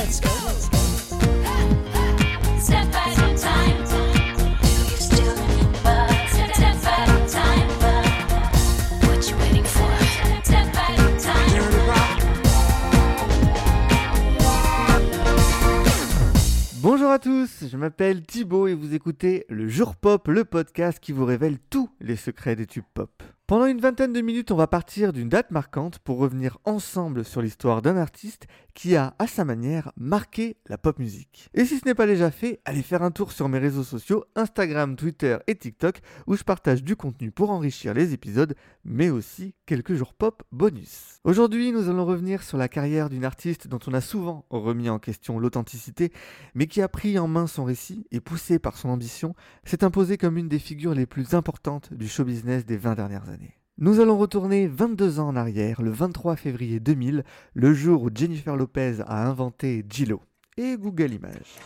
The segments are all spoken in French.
let's go. Step, time. Bonjour à tous, je m'appelle Thibaut et vous écoutez le Jour Pop, le podcast qui vous révèle tous les secrets des tubes pop. Pendant une vingtaine de minutes, on va partir d'une date marquante pour revenir ensemble sur l'histoire d'un artiste qui a, à sa manière, marqué la pop musique. Et si ce n'est pas déjà fait, allez faire un tour sur mes réseaux sociaux, Instagram, Twitter et TikTok, où je partage du contenu pour enrichir les épisodes, mais aussi quelques jours pop bonus. Aujourd'hui, nous allons revenir sur la carrière d'une artiste dont on a souvent remis en question l'authenticité, mais qui a pris en main son récit et poussé par son ambition, s'est imposée comme une des figures les plus importantes du show business des 20 dernières années. Nous allons retourner 22 ans en arrière, le 23 février 2000, le jour où Jennifer Lopez a inventé Gillo et Google Images.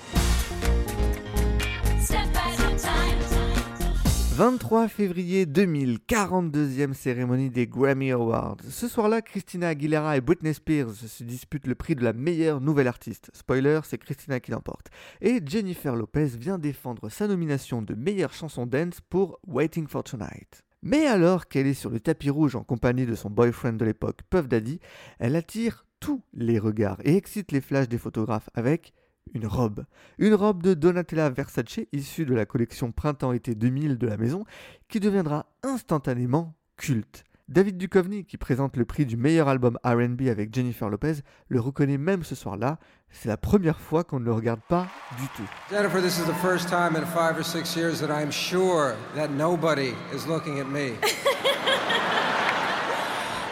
Step at a time. 23 février 2000, 42e cérémonie des Grammy Awards. Ce soir-là, Christina Aguilera et Britney Spears se disputent le prix de la meilleure nouvelle artiste. Spoiler, c'est Christina qui l'emporte. Et Jennifer Lopez vient défendre sa nomination de meilleure chanson dance pour Waiting for Tonight. Mais alors qu'elle est sur le tapis rouge en compagnie de son boyfriend de l'époque, Puff Daddy, elle attire tous les regards et excite les flashs des photographes avec une robe. Une robe de Donatella Versace issue de la collection Printemps-été 2000 de la maison qui deviendra instantanément culte. David Duchovny, qui présente le prix du meilleur album RB avec Jennifer Lopez, le reconnaît même ce soir-là. C'est la première fois qu'on ne le regarde pas du tout. Jennifer, this is the first time in five or six years that I'm sure that nobody is looking at me.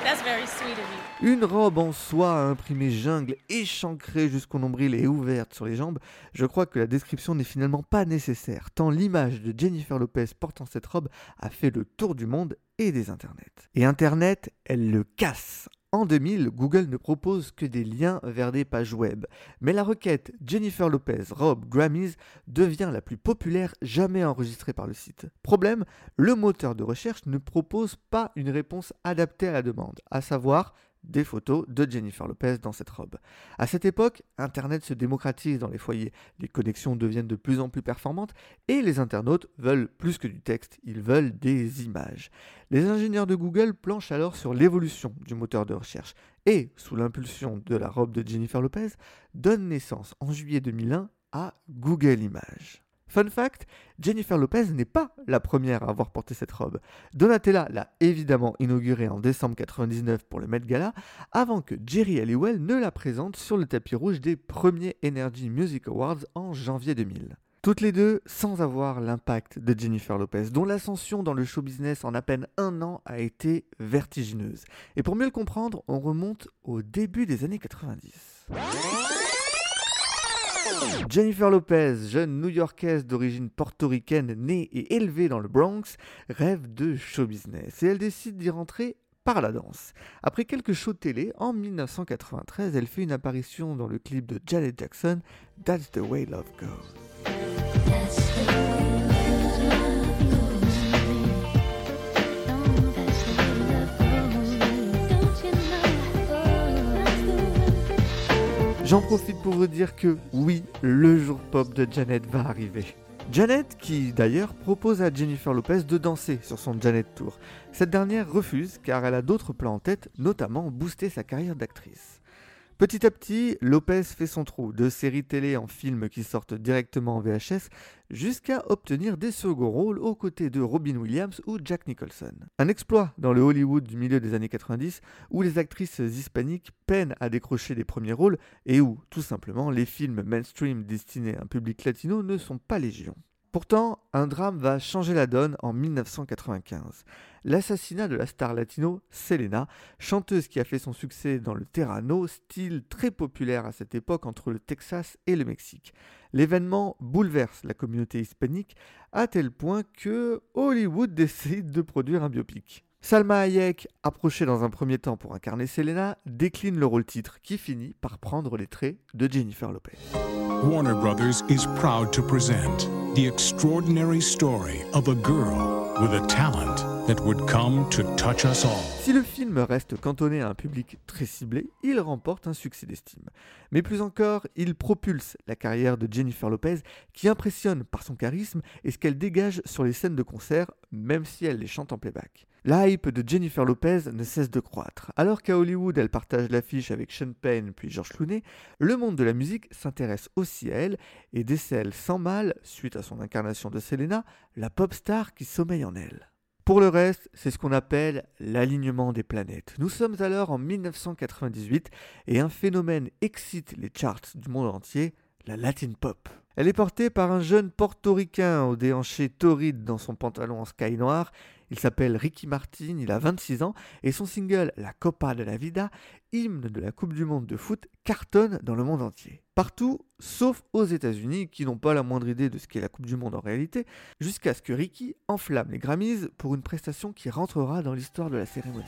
That's very sweet of you. Une robe en soie imprimée jungle, échancrée jusqu'au nombril et ouverte sur les jambes, je crois que la description n'est finalement pas nécessaire, tant l'image de Jennifer Lopez portant cette robe a fait le tour du monde et des internets. Et Internet, elle le casse. En 2000, Google ne propose que des liens vers des pages web. Mais la requête Jennifer Lopez robe Grammys devient la plus populaire jamais enregistrée par le site. Problème, le moteur de recherche ne propose pas une réponse adaptée à la demande, à savoir des photos de Jennifer Lopez dans cette robe. À cette époque, Internet se démocratise dans les foyers, les connexions deviennent de plus en plus performantes et les internautes veulent plus que du texte, ils veulent des images. Les ingénieurs de Google planchent alors sur l'évolution du moteur de recherche et, sous l'impulsion de la robe de Jennifer Lopez, donnent naissance en juillet 2001 à Google Images. Fun fact, Jennifer Lopez n'est pas la première à avoir porté cette robe. Donatella l'a évidemment inaugurée en décembre 99 pour le Met Gala, avant que Jerry Halliwell ne la présente sur le tapis rouge des premiers Energy Music Awards en janvier 2000. Toutes les deux sans avoir l'impact de Jennifer Lopez, dont l'ascension dans le show business en à peine un an a été vertigineuse. Et pour mieux le comprendre, on remonte au début des années 90. Jennifer Lopez, jeune new-yorkaise d'origine portoricaine née et élevée dans le Bronx, rêve de show business et elle décide d'y rentrer par la danse. Après quelques shows télé, en 1993, elle fait une apparition dans le clip de Janet Jackson, That's the Way Love Goes. J'en profite pour vous dire que oui, le jour pop de Janet va arriver. Janet, qui d'ailleurs propose à Jennifer Lopez de danser sur son Janet Tour. Cette dernière refuse car elle a d'autres plans en tête, notamment booster sa carrière d'actrice. Petit à petit, Lopez fait son trou de séries télé en films qui sortent directement en VHS jusqu'à obtenir des seconds rôles aux côtés de Robin Williams ou Jack Nicholson. Un exploit dans le Hollywood du milieu des années 90 où les actrices hispaniques peinent à décrocher des premiers rôles et où, tout simplement, les films mainstream destinés à un public latino ne sont pas légion. Pourtant, un drame va changer la donne en 1995. L'assassinat de la star latino Selena, chanteuse qui a fait son succès dans le terrano, style très populaire à cette époque entre le Texas et le Mexique. L'événement bouleverse la communauté hispanique à tel point que Hollywood décide de produire un biopic. Salma Hayek, approchée dans un premier temps pour incarner Selena, décline le rôle titre qui finit par prendre les traits de Jennifer Lopez. Warner Brothers is proud to present the extraordinary story of a girl with a talent that would come to touch us all. Si le film reste cantonné à un public très ciblé, il remporte un succès d'estime. Mais plus encore, il propulse la carrière de Jennifer Lopez qui impressionne par son charisme et ce qu'elle dégage sur les scènes de concert, même si elle les chante en playback. La hype de Jennifer Lopez ne cesse de croître. Alors qu'à Hollywood, elle partage l'affiche avec Sean Penn puis George Clooney, le monde de la musique s'intéresse aussi à elle et décèle sans mal, suite à son incarnation de Selena, la pop star qui sommeille en elle. Pour le reste, c'est ce qu'on appelle l'alignement des planètes. Nous sommes alors en 1998 et un phénomène excite les charts du monde entier, la Latin Pop. Elle est portée par un jeune portoricain au déhanché torride dans son pantalon en sky noir. Il s'appelle Ricky Martin, il a 26 ans et son single La Copa de la Vida, hymne de la Coupe du Monde de foot, cartonne dans le monde entier. Partout, sauf aux États-Unis qui n'ont pas la moindre idée de ce qu'est la Coupe du Monde en réalité, jusqu'à ce que Ricky enflamme les Grammys pour une prestation qui rentrera dans l'histoire de la cérémonie.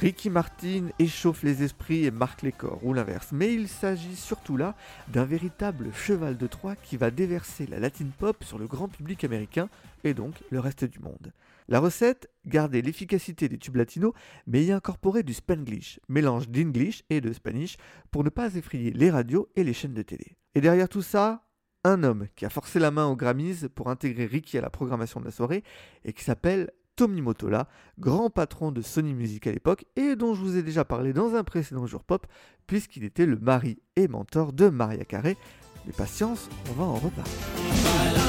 Ricky Martin échauffe les esprits et marque les corps, ou l'inverse. Mais il s'agit surtout là d'un véritable cheval de Troie qui va déverser la latin pop sur le grand public américain et donc le reste du monde. La recette, garder l'efficacité des tubes latinos, mais y incorporer du spanglish, mélange d'English et de Spanish, pour ne pas effrayer les radios et les chaînes de télé. Et derrière tout ça, un homme qui a forcé la main aux Grammys pour intégrer Ricky à la programmation de la soirée et qui s'appelle Tommy Motola, grand patron de Sony Music à l'époque et dont je vous ai déjà parlé dans un précédent jour pop, puisqu'il était le mari et mentor de Maria Carey. Mais patience, on va en reparler.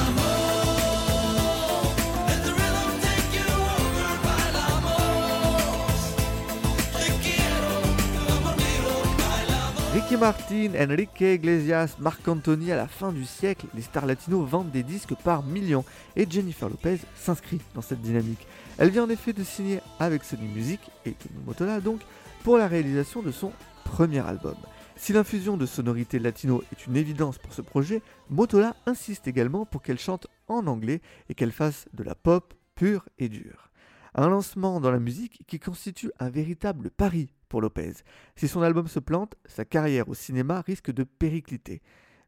Martin, Enrique Iglesias, Marc Anthony à la fin du siècle, les stars latinos vendent des disques par millions et Jennifer Lopez s'inscrit dans cette dynamique. Elle vient en effet de signer avec Sony Music et Tommy Motola donc pour la réalisation de son premier album. Si l'infusion de sonorités latino est une évidence pour ce projet, Motola insiste également pour qu'elle chante en anglais et qu'elle fasse de la pop pure et dure. Un lancement dans la musique qui constitue un véritable pari Lopez. Si son album se plante, sa carrière au cinéma risque de péricliter.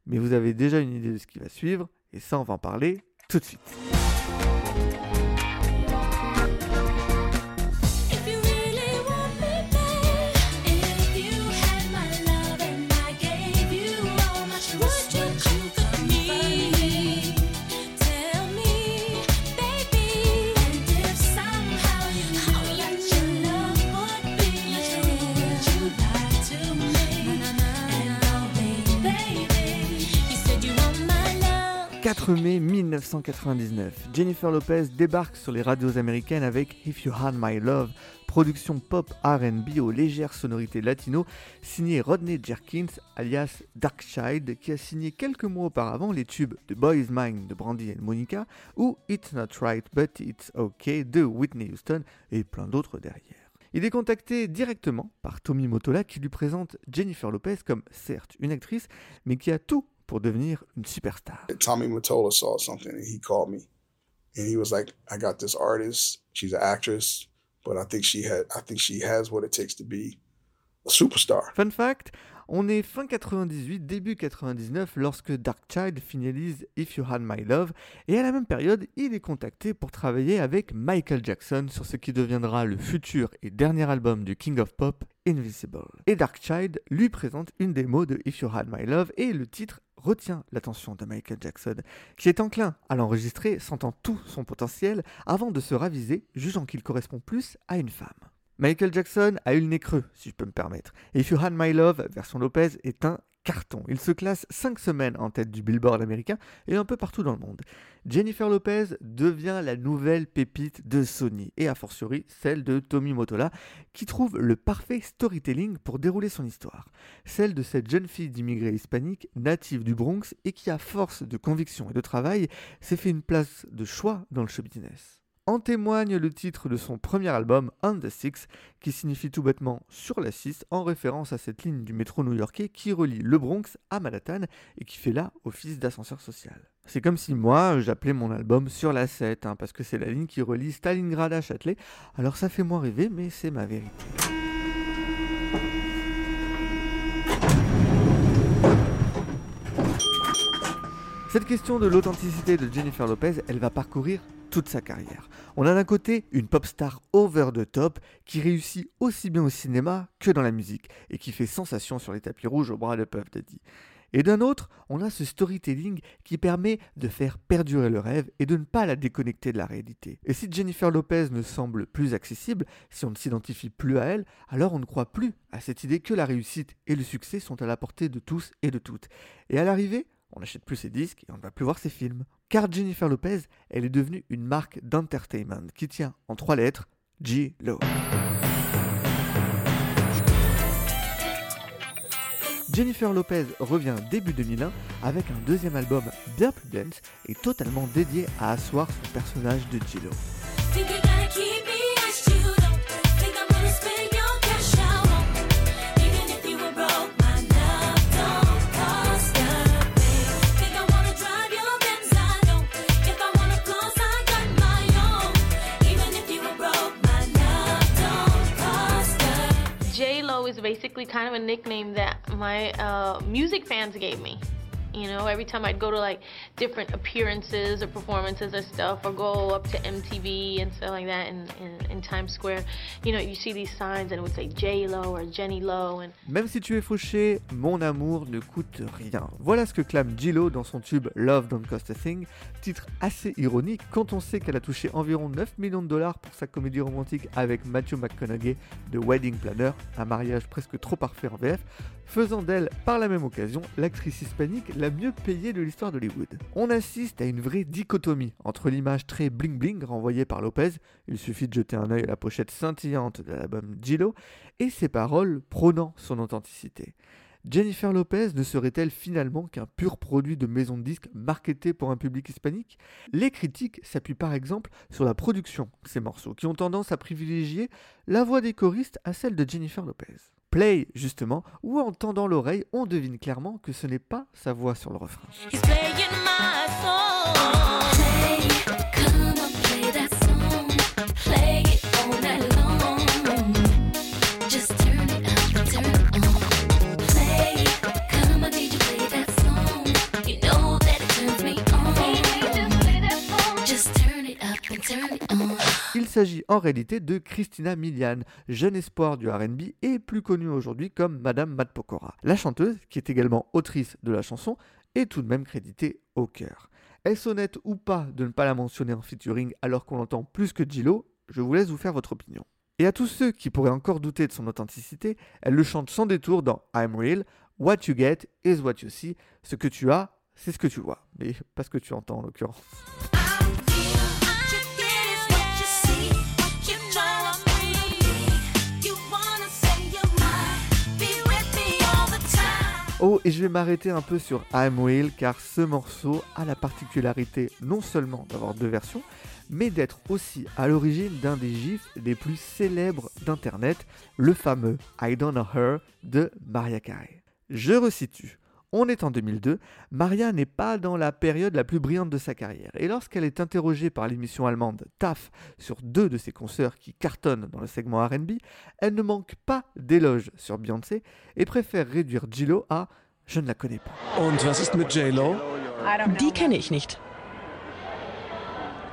Mais vous avez déjà une idée de ce qui va suivre, et ça on va en parler tout de suite. 4 mai 1999, Jennifer Lopez débarque sur les radios américaines avec If You Had My Love, production pop RB aux légères sonorités latino, signée Rodney Jerkins, alias Darkchild, qui a signé quelques mois auparavant les tubes The Boy's Mind de Brandy et Monica ou It's Not Right But It's Okay de Whitney Houston et plein d'autres derrière. Il est contacté directement par Tommy Motola qui lui présente Jennifer Lopez comme certes une actrice, mais qui a tout pour devenir une superstar. Tommy Mottola saw something and he called me and he was like, I got this artist. She's an actress, but I think she had I think she has what it takes to be a superstar. Fun fact, on est fin 98, début 99 lorsque Darkchild finalise If You Had My Love et à la même période, il est contacté pour travailler avec Michael Jackson sur ce qui deviendra le futur et dernier album du King of Pop, Invisible. Et Darkchild lui présente une démo de If You Had My Love et le titre retient l'attention de Michael Jackson, qui est enclin à l'enregistrer, sentant tout son potentiel, avant de se raviser, jugeant qu'il correspond plus à une femme. Michael Jackson a eu le nez creux, si je peux me permettre. Et If You Had My Love, version Lopez, est un carton. Il se classe 5 semaines en tête du Billboard américain et un peu partout dans le monde. Jennifer Lopez devient la nouvelle pépite de Sony et a fortiori celle de Tommy Motola qui trouve le parfait storytelling pour dérouler son histoire. Celle de cette jeune fille d'immigrés hispaniques native du Bronx et qui à force de conviction et de travail s'est fait une place de choix dans le show business. En témoigne le titre de son premier album, On the Six, qui signifie tout bêtement sur la 6, en référence à cette ligne du métro new-yorkais qui relie le Bronx à Manhattan et qui fait là office d'ascenseur social. C'est comme si moi j'appelais mon album sur la 7, hein, parce que c'est la ligne qui relie Stalingrad à Châtelet. Alors ça fait moins rêver, mais c'est ma vérité. Cette question de l'authenticité de Jennifer Lopez, elle va parcourir toute sa carrière. On a d'un côté une pop star over the top qui réussit aussi bien au cinéma que dans la musique et qui fait sensation sur les tapis rouges au bras de Puff Daddy. Et d'un autre, on a ce storytelling qui permet de faire perdurer le rêve et de ne pas la déconnecter de la réalité. Et si Jennifer Lopez ne semble plus accessible, si on ne s'identifie plus à elle, alors on ne croit plus à cette idée que la réussite et le succès sont à la portée de tous et de toutes. Et à l'arrivée, on n'achète plus ses disques et on ne va plus voir ses films. Car Jennifer Lopez, elle est devenue une marque d'entertainment qui tient en trois lettres G-Lo. Jennifer Lopez revient début 2001 avec un deuxième album bien plus dense et totalement dédié à asseoir son personnage de J-Lo. Basically kind of a nickname that my uh, music fans gave me. You know, every time I'd go to like different appearances or performances or stuff, or go up to MTV and stuff like that in, Times Square, you know, you see these signs and it would say J Lo or Jenny Lo, and Même si tu es fauché, mon amour ne coûte rien. Voilà ce que clame J-Lo dans son tube Love Don't Cost a Thing, titre assez ironique quand on sait qu'elle a touché environ 9 millions de dollars pour sa comédie romantique avec Matthew McConaughey de Wedding Planner, un mariage presque trop parfait en VF, faisant d'elle par la même occasion l'actrice hispanique la mieux payée de l'histoire d'Hollywood. On assiste à une vraie dichotomie entre l'image très bling bling renvoyée par Lopez, il suffit de jeter un œil à la pochette scintillante de l'album J-Lo, et ses paroles prônant son authenticité. Jennifer Lopez ne serait-elle finalement qu'un pur produit de maison de disques marketé pour un public hispanique? Les critiques s'appuient par exemple sur la production de ces morceaux, qui ont tendance à privilégier la voix des choristes à celle de Jennifer Lopez. Play, justement, où en tendant l'oreille, on devine clairement que ce n'est pas sa voix sur le refrain. He's playing my song. Play, come on, play that song. Play s'agit en réalité de Christina Milian, jeune espoir du RB et plus connue aujourd'hui comme Madame Matt Pokora. La chanteuse, qui est également autrice de la chanson, est tout de même créditée au cœur. Est-ce honnête ou pas de ne pas la mentionner en featuring alors qu'on l'entend plus que Gillo Je vous laisse vous faire votre opinion. Et à tous ceux qui pourraient encore douter de son authenticité, elle le chante sans détour dans I'm Real, What You Get is What You See, ce que tu as, c'est ce que tu vois, mais pas ce que tu entends en l'occurrence. Oh, et je vais m'arrêter un peu sur I'm Real car ce morceau a la particularité non seulement d'avoir deux versions, mais d'être aussi à l'origine d'un des gifs les plus célèbres d'internet, le fameux I Don't Know Her de Maria Carey. Je resitue. On est en 2002, Maria n'est pas dans la période la plus brillante de sa carrière, et lorsqu'elle est interrogée par l'émission allemande TAF sur deux de ses concerts qui cartonnent dans le segment RB, elle ne manque pas d'éloges sur Beyoncé et préfère réduire Gillo à Je ne la connais pas. Und was ist mit J-Lo? Die kenne ich nicht.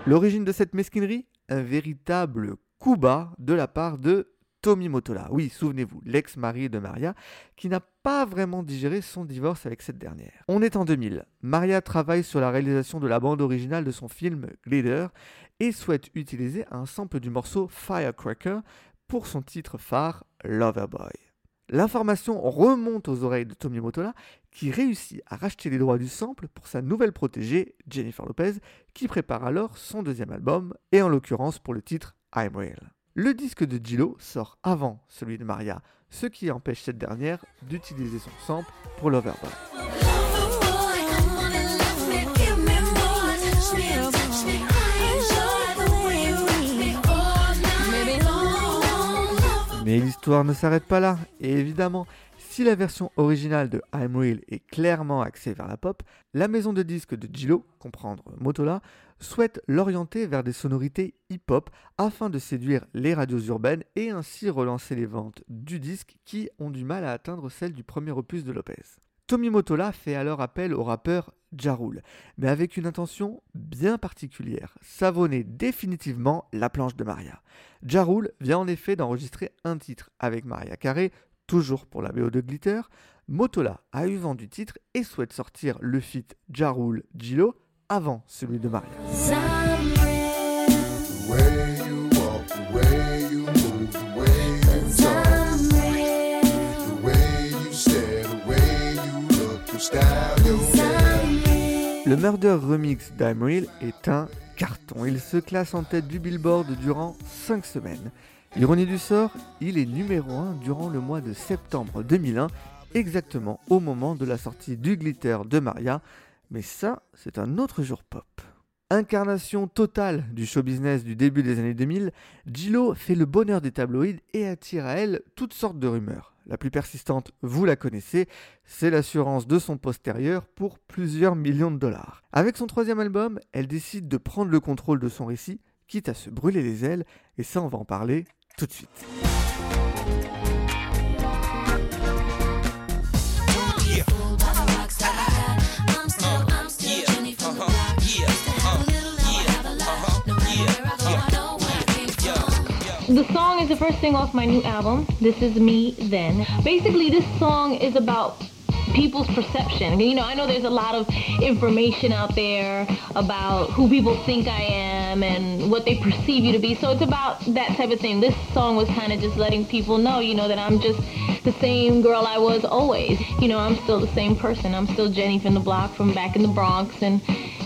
L'origine de cette mesquinerie? Un véritable coup bas de la part de Tommy Motola. Oui, souvenez-vous, l'ex-mari de Maria, qui n'a pas vraiment digéré son divorce avec cette dernière. On est en 2000. Maria travaille sur la réalisation de la bande originale de son film Glitter et souhaite utiliser un sample du morceau Firecracker pour son titre phare Loverboy. L'information remonte aux oreilles de Tommy Motola qui réussit à racheter les droits du sample pour sa nouvelle protégée, Jennifer Lopez, qui prépare alors son deuxième album, et en l'occurrence pour le titre I'm Real. Le disque de Gillo sort avant celui de Maria, ce qui empêche cette dernière d'utiliser son sample pour Loverboy. Mais l'histoire ne s'arrête pas là, évidemment, si la version originale de I'm Real est clairement axée vers la pop, la maison de disques de Gillo, comprendre Motola, souhaite l'orienter vers des sonorités hip-hop afin de séduire les radios urbaines et ainsi relancer les ventes du disque qui ont du mal à atteindre celles du premier opus de Lopez. Tommy Motola fait alors appel au rappeur Ja Rule, mais avec une intention bien particulière, savonner définitivement la planche de Maria. Ja Rule vient en effet d'enregistrer un titre avec Maria Carey, toujours pour la BO de Glitter. Motola a eu vent du titre et souhaite sortir le feat Ja Rule Gilo avant celui de Maria. Le Murder Remix d'Imeril est un carton. Il se classe en tête du Billboard durant 5 semaines. Ironie du sort, il est numéro 1 durant le mois de septembre 2001, exactement au moment de la sortie du Glitter de Maria. Mais ça, c'est un autre jour pop. Incarnation totale du show business du début des années 2000, Gillo fait le bonheur des tabloïds et attire à elle toutes sortes de rumeurs. La plus persistante, vous la connaissez, c'est l'assurance de son postérieur pour plusieurs millions de dollars. Avec son troisième album, elle décide de prendre le contrôle de son récit, quitte à se brûler les ailes, et ça on va en parler tout de suite. The song is the first thing off my new album. This is me then. Basically, this song is about people's perception. You know, I know there's a lot of information out there about who people think I am and what they perceive you to be. So it's about that type of thing. This song was kind of just letting people know, you know, that I'm just the same girl I was always. You know, I'm still the same person. I'm still Jenny from the block from back in the Bronx and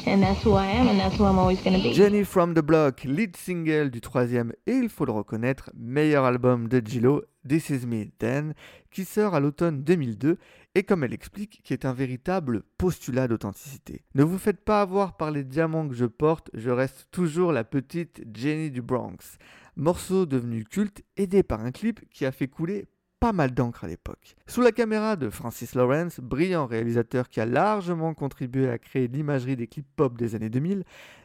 and that's who I am and that's who I'm always going to be. Jenny from the Block, lead single du troisième et il faut le reconnaître, meilleur album de Gillo, This Is Me Then, qui sort à l'automne 2002 et comme elle explique, qui est un véritable postulat d'authenticité. Ne vous faites pas avoir par les diamants que je porte, je reste toujours la petite Jenny du Bronx. Morceau devenu culte, aidé par un clip qui a fait couler pas mal d'encre à l'époque. Sous la caméra de Francis Lawrence, brillant réalisateur qui a largement contribué à créer l'imagerie des clips pop des années 2000,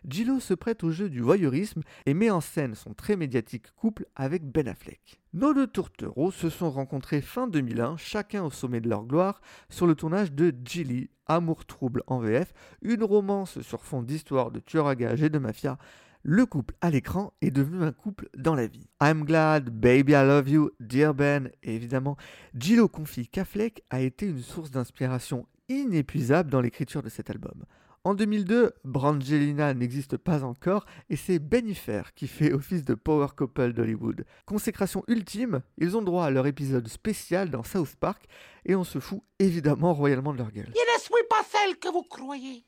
Gillo se prête au jeu du voyeurisme et met en scène son très médiatique couple avec Ben Affleck. Nos deux tourtereaux se sont rencontrés fin 2001, chacun au sommet de leur gloire, sur le tournage de Gilly, Amour trouble en VF, une romance sur fond d'histoire de tueurs à gages et de mafia, le couple à l'écran est devenu un couple dans la vie. I'm glad, baby I love you, dear Ben, et évidemment, Gillo confie qu'Affleck a été une source d'inspiration inépuisable dans l'écriture de cet album. En 2002, Brangelina n'existe pas encore et c'est Bennifer qui fait office de power couple d'Hollywood. Consécration ultime, ils ont droit à leur épisode spécial dans South Park et on se fout évidemment royalement de leur gueule. Je ne suis pas celle que vous croyez.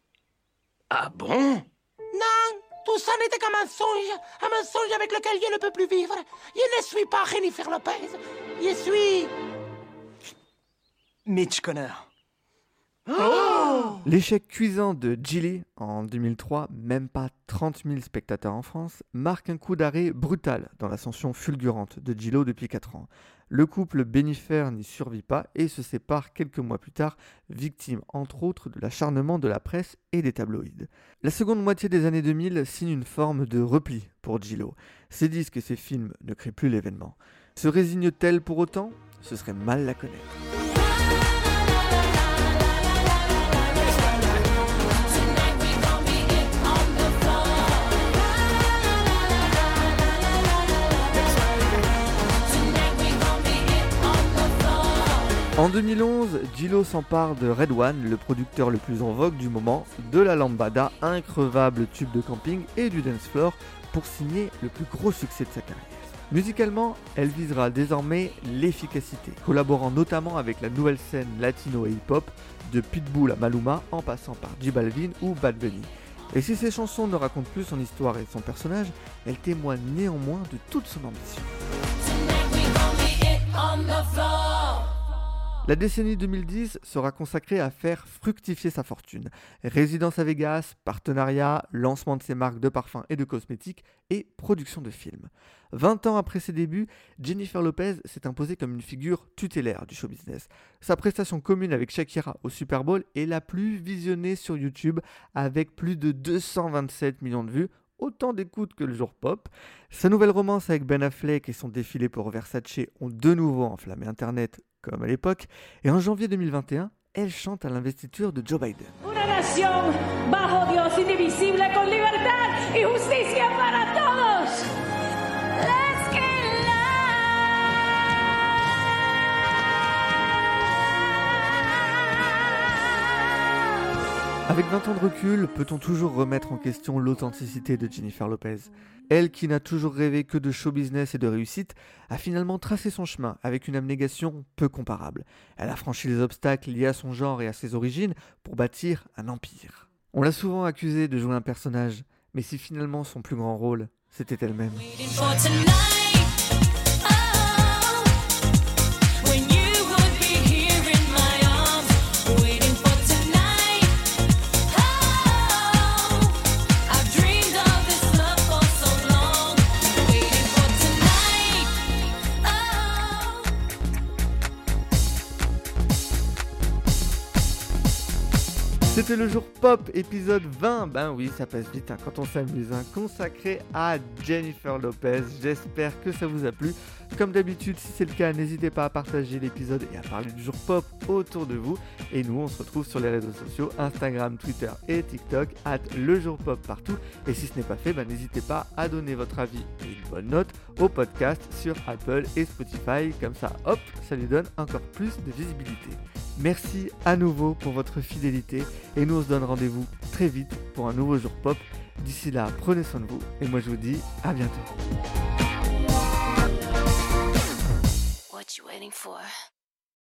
Ah bon? Non, tout ça n'était qu'un mensonge, un mensonge avec lequel je ne peux plus vivre. Je ne suis pas Jennifer Lopez. Je suis... Mitch Connor. L'échec cuisant de Gilly en 2003, même pas 30 000 spectateurs en France, marque un coup d'arrêt brutal dans l'ascension fulgurante de Gillo depuis 4 ans. Le couple Bennifer n'y survit pas et se sépare quelques mois plus tard, victime entre autres de l'acharnement de la presse et des tabloïds. La seconde moitié des années 2000 signe une forme de repli pour Gillo. Ses disques et ses films ne créent plus l'événement. Se résigne-t-elle pour autant? Ce serait mal la connaître. En 2011, Gillo s'empare de Red One, le producteur le plus en vogue du moment, de la Lambada, increvable tube de camping et du dance floor, pour signer le plus gros succès de sa carrière. Musicalement, elle visera désormais l'efficacité, collaborant notamment avec la nouvelle scène latino et hip-hop, de Pitbull à Maluma en passant par J Balvin ou Bad Bunny. Et si ces chansons ne racontent plus son histoire et son personnage, elles témoignent néanmoins de toute son ambition. La décennie 2010 sera consacrée à faire fructifier sa fortune. Résidence à Vegas, partenariat, lancement de ses marques de parfums et de cosmétiques et production de films. 20 ans après ses débuts, Jennifer Lopez s'est imposée comme une figure tutélaire du show business. Sa prestation commune avec Shakira au Super Bowl est la plus visionnée sur YouTube avec plus de 227 millions de vues, autant d'écoutes que le jour pop. Sa nouvelle romance avec Ben Affleck et son défilé pour Versace ont de nouveau enflammé Internet comme à l'époque, et en janvier 2021, elle chante à l'investiture de Joe Biden. Avec 20 ans de recul, peut-on toujours remettre en question l'authenticité de Jennifer Lopez? Elle qui n'a toujours rêvé que de show business et de réussite, a finalement tracé son chemin avec une abnégation peu comparable. Elle a franchi les obstacles liés à son genre et à ses origines pour bâtir un empire. On l'a souvent accusée de jouer un personnage, mais si finalement son plus grand rôle, c'était elle-même. C'était le jour pop épisode 20. Ben oui, ça passe vite hein, quand on s'amuse. hein, consacré à Jennifer Lopez. J'espère que ça vous a plu. Comme d'habitude, si c'est le cas, n'hésitez pas à partager l'épisode et à parler du jour pop autour de vous. Et nous, on se retrouve sur les réseaux sociaux Instagram, Twitter et TikTok. at le jour pop partout. Et si ce n'est pas fait, ben, n'hésitez pas à donner votre avis et une bonne note au podcast sur Apple et Spotify. Comme ça, hop, ça lui donne encore plus de visibilité. Merci à nouveau pour votre fidélité et nous on se donne rendez-vous très vite pour un nouveau jour pop. D'ici là, prenez soin de vous et moi je vous dis à bientôt. What you waiting for?